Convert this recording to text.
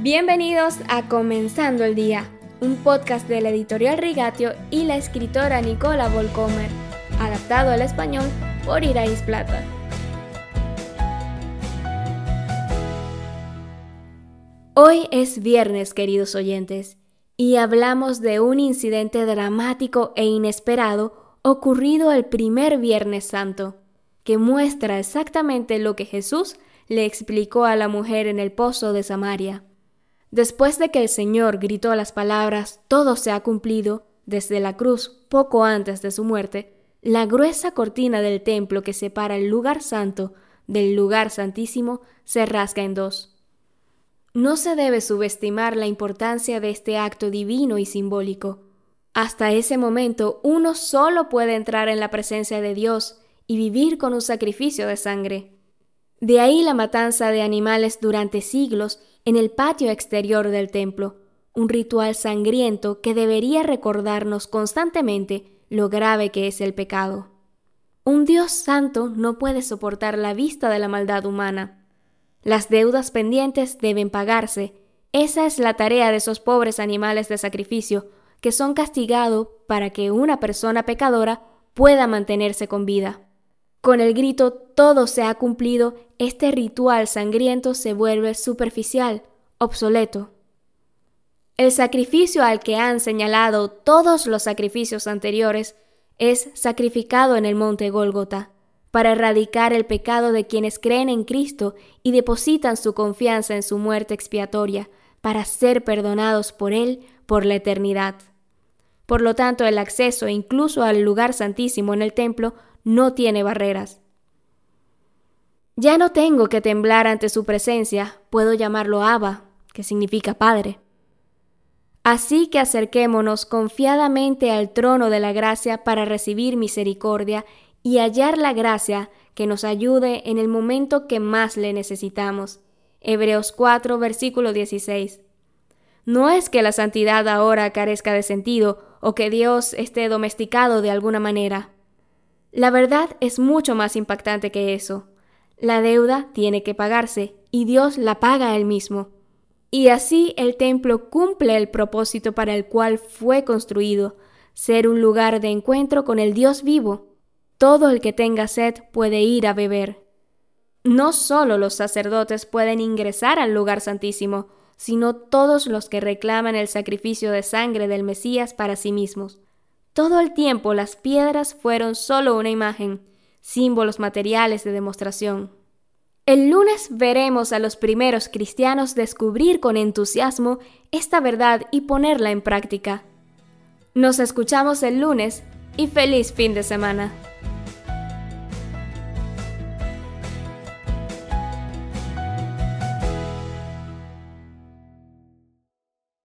Bienvenidos a Comenzando el Día, un podcast de la editorial Rigatio y la escritora Nicola Volcomer, adaptado al español por Irais Plata. Hoy es viernes, queridos oyentes, y hablamos de un incidente dramático e inesperado ocurrido el primer Viernes Santo, que muestra exactamente lo que Jesús le explicó a la mujer en el pozo de Samaria. Después de que el Señor gritó las palabras Todo se ha cumplido desde la cruz poco antes de su muerte, la gruesa cortina del templo que separa el lugar santo del lugar santísimo se rasga en dos. No se debe subestimar la importancia de este acto divino y simbólico. Hasta ese momento uno solo puede entrar en la presencia de Dios y vivir con un sacrificio de sangre. De ahí la matanza de animales durante siglos en el patio exterior del templo, un ritual sangriento que debería recordarnos constantemente lo grave que es el pecado. Un Dios santo no puede soportar la vista de la maldad humana. Las deudas pendientes deben pagarse. Esa es la tarea de esos pobres animales de sacrificio que son castigados para que una persona pecadora pueda mantenerse con vida. Con el grito todo se ha cumplido, este ritual sangriento se vuelve superficial, obsoleto. El sacrificio al que han señalado todos los sacrificios anteriores es sacrificado en el monte Gólgota para erradicar el pecado de quienes creen en Cristo y depositan su confianza en su muerte expiatoria, para ser perdonados por Él por la eternidad. Por lo tanto, el acceso incluso al lugar santísimo en el templo no tiene barreras. Ya no tengo que temblar ante su presencia, puedo llamarlo Abba, que significa Padre. Así que acerquémonos confiadamente al trono de la gracia para recibir misericordia y hallar la gracia que nos ayude en el momento que más le necesitamos. Hebreos 4, versículo 16. No es que la santidad ahora carezca de sentido o que Dios esté domesticado de alguna manera. La verdad es mucho más impactante que eso. La deuda tiene que pagarse y Dios la paga él mismo. Y así el templo cumple el propósito para el cual fue construido, ser un lugar de encuentro con el Dios vivo, todo el que tenga sed puede ir a beber. No solo los sacerdotes pueden ingresar al lugar santísimo, sino todos los que reclaman el sacrificio de sangre del Mesías para sí mismos. Todo el tiempo las piedras fueron solo una imagen, símbolos materiales de demostración. El lunes veremos a los primeros cristianos descubrir con entusiasmo esta verdad y ponerla en práctica. Nos escuchamos el lunes y feliz fin de semana.